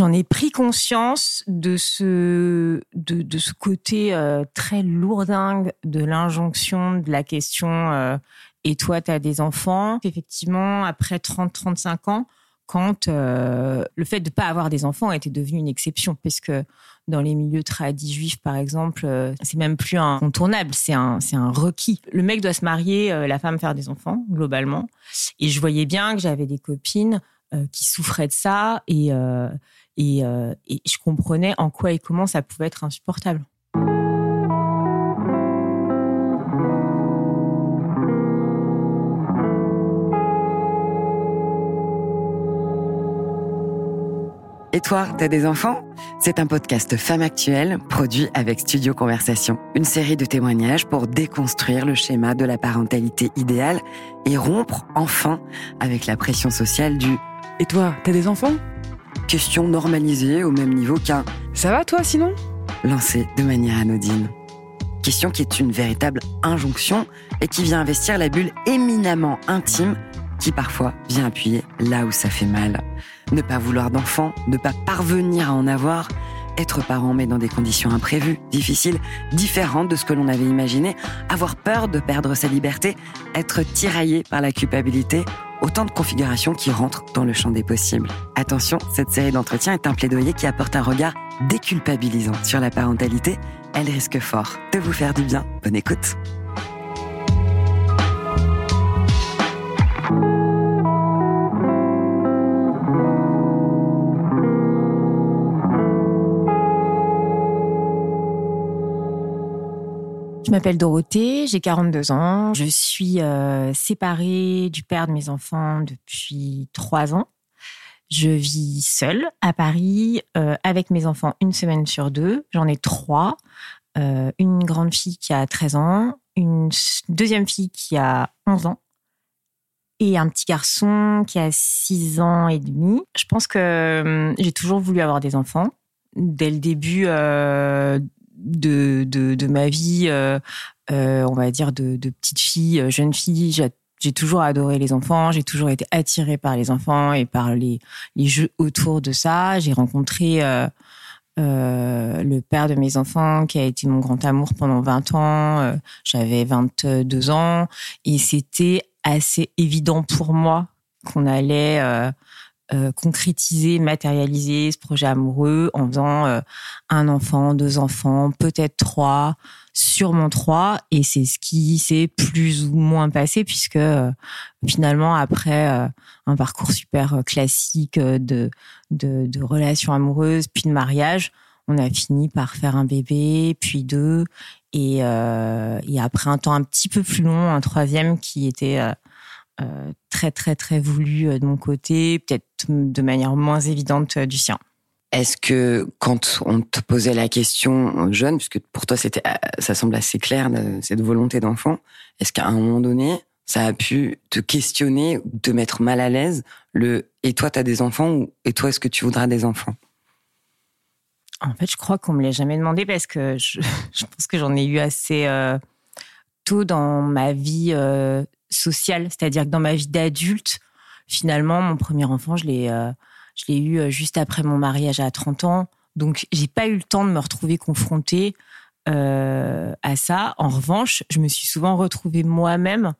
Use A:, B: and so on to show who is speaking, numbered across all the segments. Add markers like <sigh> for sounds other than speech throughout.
A: j'en ai pris conscience de ce de, ce côté euh, très lourdingue de l'injonction de la question euh, et toi tu as des enfants. Effectivement après 30 35 ans quand euh, le fait de pas avoir des enfants était devenu une exception parce que dans les milieux tradis juifs par exemple c'est même plus un incontournable c'est un c'est un requis. Le mec doit se marier la femme faire des enfants globalement. Et je voyais bien que j'avais des copines qui souffraient de ça et euh, et, je comprenais en quoi et comment ça pouvait être insupportable.
B: Et toi, t'as des enfants? C'est un podcast Femme Actuelle produit avec Studio Conversation. Une série de témoignages pour déconstruire le schéma de la parentalité idéale et rompre enfin avec la pression sociale du ⁇ Et toi, t'as des enfants ?⁇ question normalisée au même niveau qu'un
C: Ça va toi sinon?
B: Lancé de manière anodine. Question qui est une véritable injonction et qui vient investir la bulle éminemment intime qui parfois vient appuyer là où ça fait mal. Ne pas vouloir d'enfant, ne pas parvenir à en avoir, être parent mais dans des conditions imprévues, difficiles, différentes de ce que l'on avait imaginé, avoir peur de perdre sa liberté, être tiraillé par la culpabilité Autant de configurations qui rentrent dans le champ des possibles. Attention, cette série d'entretiens est un plaidoyer qui apporte un regard déculpabilisant sur la parentalité. Elle risque fort de vous faire du bien. Bonne écoute.
A: Je m'appelle Dorothée, j'ai 42 ans. Je suis euh, séparée du père de mes enfants depuis trois ans. Je vis seule à Paris euh, avec mes enfants une semaine sur deux. J'en ai trois. Euh, une grande fille qui a 13 ans, une deuxième fille qui a 11 ans et un petit garçon qui a 6 ans et demi. Je pense que j'ai toujours voulu avoir des enfants. Dès le début de, de, de ma vie, euh, euh, on va dire de, de petite fille, euh, jeune fille, j'ai toujours adoré les enfants, j'ai toujours été attirée par les enfants et par les, les jeux autour de ça. J'ai rencontré euh, euh, le père de mes enfants qui a été mon grand amour pendant 20 ans. J'avais 22 ans et c'était assez évident pour moi qu'on allait euh, concrétiser, matérialiser ce projet amoureux en faisant euh, un enfant, deux enfants, peut-être trois, sûrement trois. Et c'est ce qui s'est plus ou moins passé puisque euh, finalement, après un parcours super classique de, de, de relations amoureuses, puis de mariage, on a fini par faire un bébé, puis deux, et, et après un temps un petit peu plus long, un troisième qui était euh, très très très voulu euh, de mon côté, peut-être de manière moins évidente euh, du sien.
B: Est-ce que quand on te posait la question jeune, puisque pour toi c'était, ça semble assez clair cette volonté d'enfant, est-ce qu'à un moment donné ça a pu te questionner ou te mettre mal à l'aise le et toi t'as des enfants ou et toi est-ce que tu voudras des enfants?
A: En fait, je crois qu'on me l'a jamais demandé parce que je, <laughs> je pense que j'en ai eu assez tôt dans ma vie social, c'est-à-dire que dans ma vie d'adulte, finalement, mon premier enfant, je l'ai, euh, je l'ai eu euh, juste après mon mariage à 30 ans. Donc, j'ai pas eu le temps de me retrouver confrontée euh, à ça. En revanche, je me suis souvent retrouvée moi-même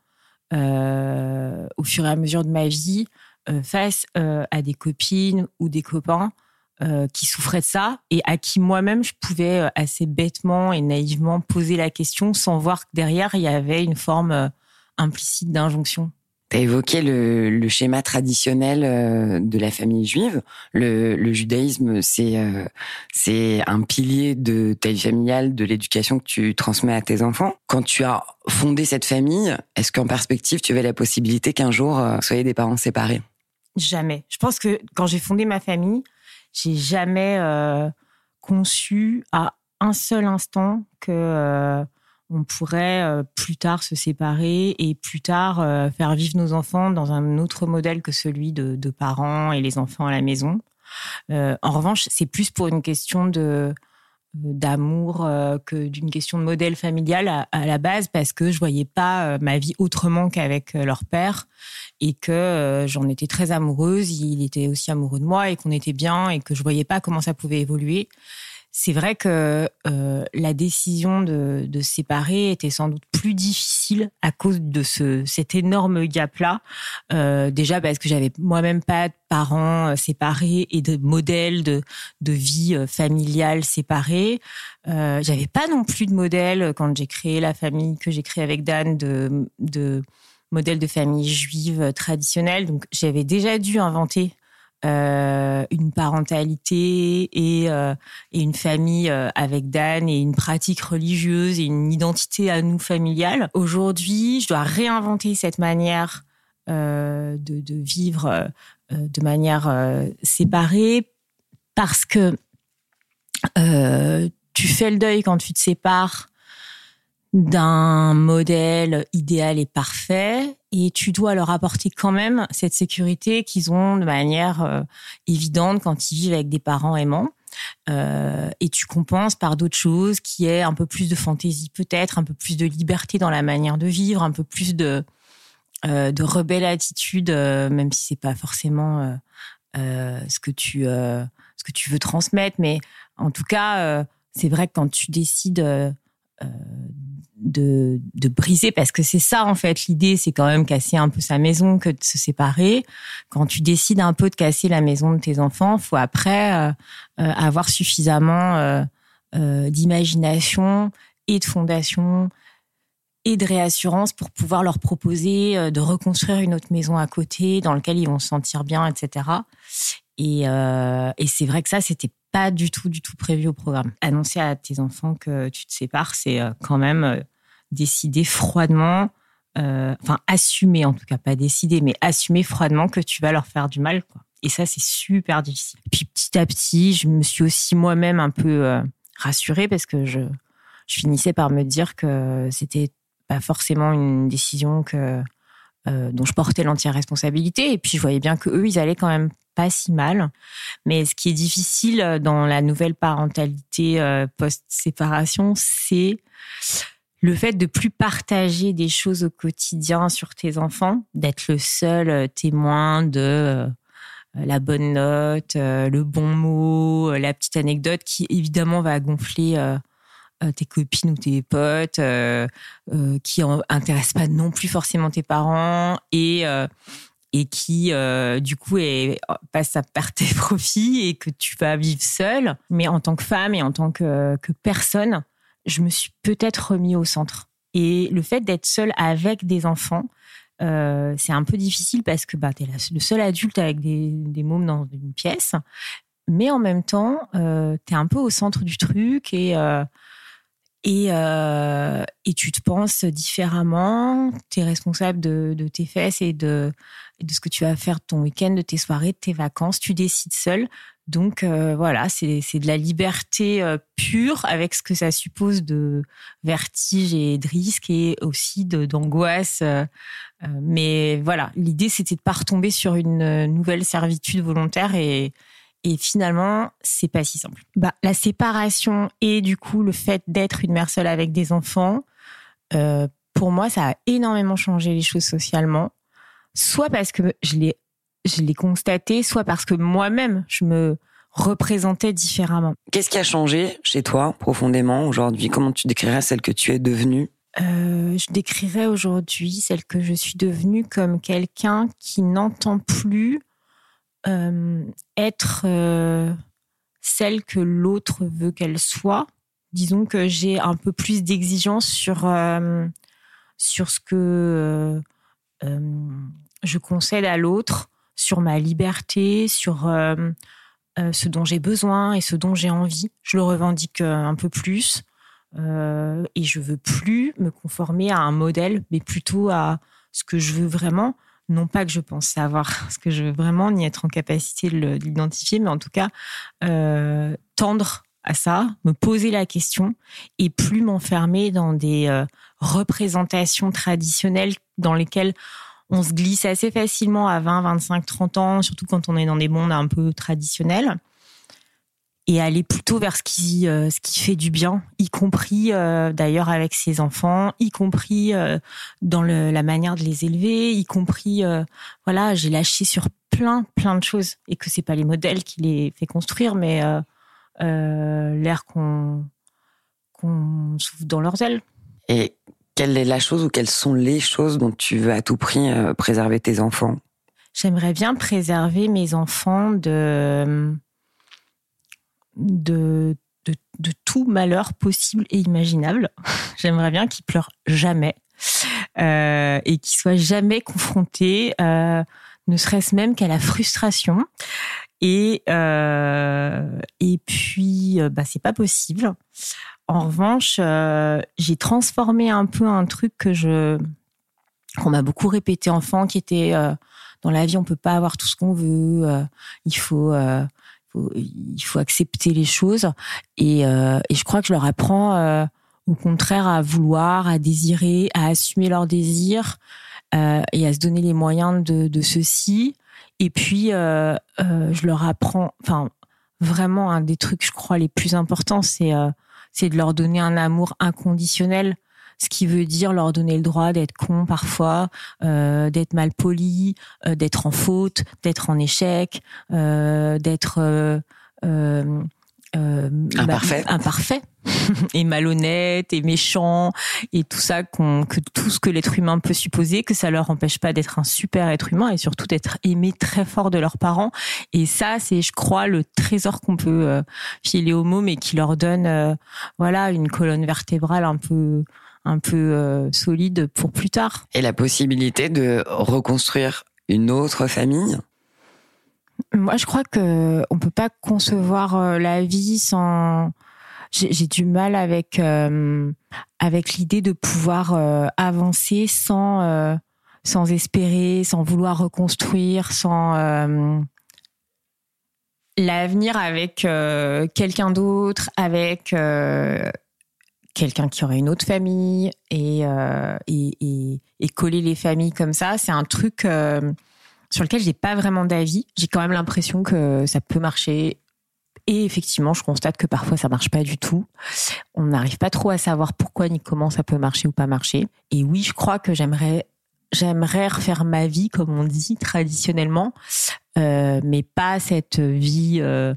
A: au fur et à mesure de ma vie face à des copines ou des copains qui souffraient de ça et à qui moi-même je pouvais assez bêtement et naïvement poser la question sans voir que derrière il y avait une forme implicite d'injonction.
B: Tu as évoqué le, schéma traditionnel euh, de la famille juive. Le, judaïsme, c'est euh, c'est un pilier de ta vie familiale, de l'éducation que tu transmets à tes enfants. Quand tu as fondé cette famille, est-ce qu'en perspective, tu avais la possibilité qu'un jour, euh, soyez des parents séparés?
A: Jamais. Je pense que quand j'ai fondé ma famille, j'ai jamais conçu à un seul instant que on pourrait euh, plus tard se séparer et plus tard euh, faire vivre nos enfants dans un autre modèle que celui de, parents et les enfants à la maison. Euh, en revanche, c'est plus pour une question de d'amour que d'une question de modèle familial à, la base parce que je voyais pas ma vie autrement qu'avec leur père et que j'en étais très amoureuse il était aussi amoureux de moi et qu'on était bien et que je voyais pas comment ça pouvait évoluer c'est vrai que euh, la décision de, de séparer était sans doute plus difficile à cause de ce cet énorme gap-là. Euh, déjà parce que j'avais moi-même pas de parents euh, séparés et de modèles de, de vie euh, familiale séparés. Euh, j'avais pas non plus de modèle quand j'ai créé la famille que j'ai créée avec Dan de, de modèle de famille juive traditionnelle. Donc j'avais déjà dû inventer euh, une parentalité et, euh, et une famille euh, avec Dan et une pratique religieuse et une identité à nous familiale. Aujourd'hui, je dois réinventer cette manière de, de, vivre de manière séparée parce que tu fais le deuil quand tu te sépares d'un modèle idéal et parfait et tu dois leur apporter quand même cette sécurité qu'ils ont de manière euh, évidente quand ils vivent avec des parents aimants. Euh, et tu compenses par d'autres choses qui est un peu plus de fantaisie peut-être, un peu plus de liberté dans la manière de vivre, un peu plus de euh, de rebelle attitude, euh, même si c'est pas forcément euh, ce que tu ce que tu veux transmettre, mais en tout cas, c'est vrai que quand tu décides de, de briser parce que c'est ça en fait l'idée c'est quand même casser un peu sa maison que de se séparer. Quand tu décides un peu de casser la maison de tes enfants faut après euh, euh, avoir suffisamment euh, d'imagination et de fondation et de réassurance pour pouvoir leur proposer de reconstruire une autre maison à côté dans laquelle ils vont se sentir bien etc et, et c'est vrai que ça c'était pas du tout, du tout prévu au programme. Annoncer à tes enfants que tu te sépares, c'est quand même décider froidement, euh, enfin assumer en tout cas, pas décider, mais assumer froidement que tu vas leur faire du mal. Et ça, c'est super difficile. Puis petit à petit, je me suis aussi moi-même un peu euh, rassurée parce que je, finissais par me dire que c'était pas forcément une décision que euh, dont je portais l'entière responsabilité. Et puis je voyais bien que eux, ils allaient quand même pas si mal. Mais ce qui est difficile dans la nouvelle parentalité euh, post-séparation, c'est le fait de plus partager des choses au quotidien sur tes enfants, d'être le seul euh, témoin de euh, la bonne note, euh, le bon mot, la petite anecdote qui évidemment va gonfler tes copines ou tes potes, qui intéresse pas non plus forcément tes parents et et qui du coup est, passe à perte tes profits et que tu vas vivre seule. Mais en tant que femme et en tant que, que personne, je me suis peut-être remis au centre. Et le fait d'être seule avec des enfants, euh, c'est un peu difficile parce que bah, tu es le seul adulte avec des, des mômes dans une pièce. Mais en même temps, euh, tu es un peu au centre du truc et, euh, et, euh, et tu te penses différemment. Tu es responsable de, de, tes fesses et de, de ce que tu vas faire de ton week-end, de tes soirées, de tes vacances. Tu décides seul. Donc euh, voilà, c'est de la liberté euh, pure avec ce que ça suppose de vertige et de risque et aussi d'angoisse. Euh, mais voilà, l'idée c'était de pas retomber sur une nouvelle servitude volontaire et, et finalement c'est pas si simple. Bah, la séparation et du coup le fait d'être une mère seule avec des enfants, pour moi ça a énormément changé les choses socialement. Soit parce que je l'ai je l'ai constaté, soit parce que moi-même, je me représentais différemment.
B: Qu'est-ce qui a changé chez toi profondément aujourd'hui? Comment tu décrirais celle que tu es devenue?
A: Euh, Je décrirais aujourd'hui celle que je suis devenue comme quelqu'un qui n'entend plus euh, être euh, celle que l'autre veut qu'elle soit. Disons que j'ai un peu plus d'exigence sur, euh, sur ce que je concède à l'autre sur ma liberté, sur ce dont j'ai besoin et ce dont j'ai envie. Je le revendique un peu plus. et je veux plus me conformer à un modèle, mais plutôt à ce que je veux vraiment. Non pas que je pense savoir ce que je veux vraiment, ni être en capacité de l'identifier, mais en tout cas, tendre à ça, me poser la question et plus m'enfermer dans des représentations traditionnelles dans lesquelles on se glisse assez facilement à 20, 25, 30 ans, surtout quand on est dans des mondes un peu traditionnels. Et aller plutôt vers ce qui euh, ce qui fait du bien, y compris euh, d'ailleurs avec ses enfants, y compris euh, dans le, la manière de les élever, y compris voilà, j'ai lâché sur plein plein de choses et que c'est pas les modèles qui les fait construire, mais l'air qu'on qu'on souffle dans leurs ailes.
B: Et quelle est la chose ou quelles sont les choses dont tu veux à tout prix préserver tes enfants?
A: J'aimerais bien préserver mes enfants de de, de, tout malheur possible et imaginable. <laughs> J'aimerais bien qu'ils pleurent jamais euh, et qu'ils soient jamais confrontés, euh, ne serait-ce même qu'à la frustration. Et euh, et puis bah c'est pas possible. En revanche, j'ai transformé un peu un truc que je qu'on m'a beaucoup répété enfant, qui était dans la vie on peut pas avoir tout ce qu'on veut. il faut il faut accepter les choses et, euh, et je crois que je leur apprends euh, au contraire à vouloir, à désirer, à assumer leurs désirs euh, et à se donner les moyens de, de ceci. Et puis euh, euh, je leur apprends, enfin vraiment un des trucs je crois les plus importants, c'est c'est de leur donner un amour inconditionnel ce qui veut dire leur donner le droit d'être con parfois, euh, d'être mal poli, euh, d'être en faute, d'être en échec, euh, d'être euh,
B: euh, euh imparfait,
A: bah, imparfait <laughs> et malhonnête et méchant et tout ça qu'on que tout ce que l'être humain peut supposer que ça leur empêche pas d'être un super être humain et surtout d'être aimé très fort de leurs parents. Et ça c'est je crois le trésor qu'on peut filer aux mômes et qui leur donne voilà une colonne vertébrale un peu un peu euh, solide pour plus tard.
B: Et la possibilité de reconstruire une autre famille?
A: Moi, je crois que on peut pas concevoir euh, la vie sans. J'ai du mal avec euh, avec l'idée de pouvoir avancer sans sans espérer, sans vouloir reconstruire, sans l'avenir avec quelqu'un d'autre, avec quelqu'un qui aurait une autre famille et, euh, et, et, coller les familles comme ça, c'est un truc euh, sur lequel j'ai pas vraiment d'avis. J'ai quand même l'impression que ça peut marcher. Et effectivement, je constate que parfois ça marche pas du tout. On n'arrive pas trop à savoir pourquoi ni comment ça peut marcher ou pas marcher. Et oui, je crois que j'aimerais j'aimerais refaire ma vie comme on dit traditionnellement, euh, mais pas cette vie euh,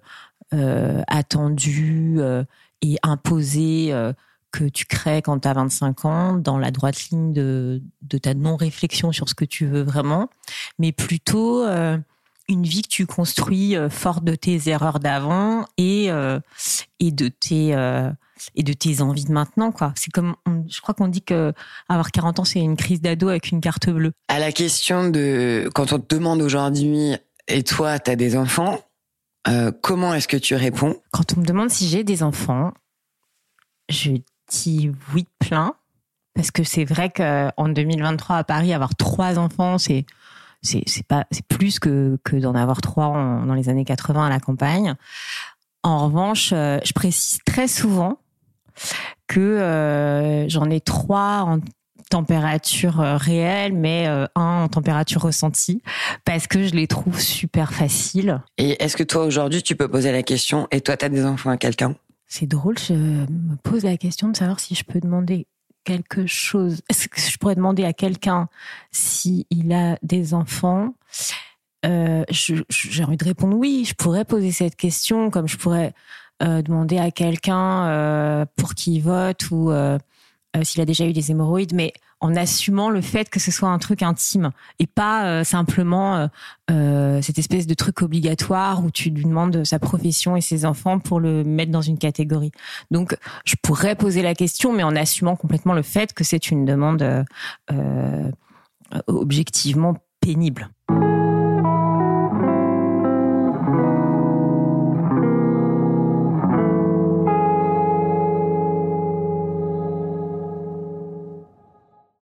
A: euh attendue et imposée que tu crées quand tu as 25 ans dans la droite ligne de, de ta non-réflexion sur ce que tu veux vraiment, mais plutôt euh, une vie que tu construis euh, forte de tes erreurs d'avant et euh, et de tes et de tes envies de maintenant quoi. C'est comme je crois qu'on dit que avoir 40 ans c'est une crise d'ado avec une carte bleue.
B: À la question de quand on te demande aujourd'hui et toi tu as des enfants, comment est-ce que tu réponds?
A: Quand on me demande si j'ai des enfants, je oui plein parce que c'est vrai qu'en 2023 à Paris avoir trois enfants c'est c'est pas c'est plus que que d'en avoir trois dans les années 80 à la campagne. En revanche, euh, je précise très souvent que euh, j'en ai trois en température euh, réelle, mais un en température ressentie, parce que je les trouve super faciles.
B: Et est-ce que toi aujourd'hui tu peux poser la question et toi tu as des enfants à quelqu'un?
A: C'est drôle, je me pose la question de savoir si je peux demander quelque chose. Je pourrais demander à quelqu'un s'il a des enfants? Euh, J'ai envie de répondre oui. Je pourrais poser cette question, comme je pourrais euh, demander à quelqu'un euh, pour qui il vote ou s'il a déjà eu des hémorroïdes, mais en assumant le fait que ce soit un truc intime et pas euh, simplement euh, cette espèce de truc obligatoire où tu lui demandes sa profession et ses enfants pour le mettre dans une catégorie. Donc, je pourrais poser la question, mais en assumant complètement le fait que c'est une demande objectivement pénible.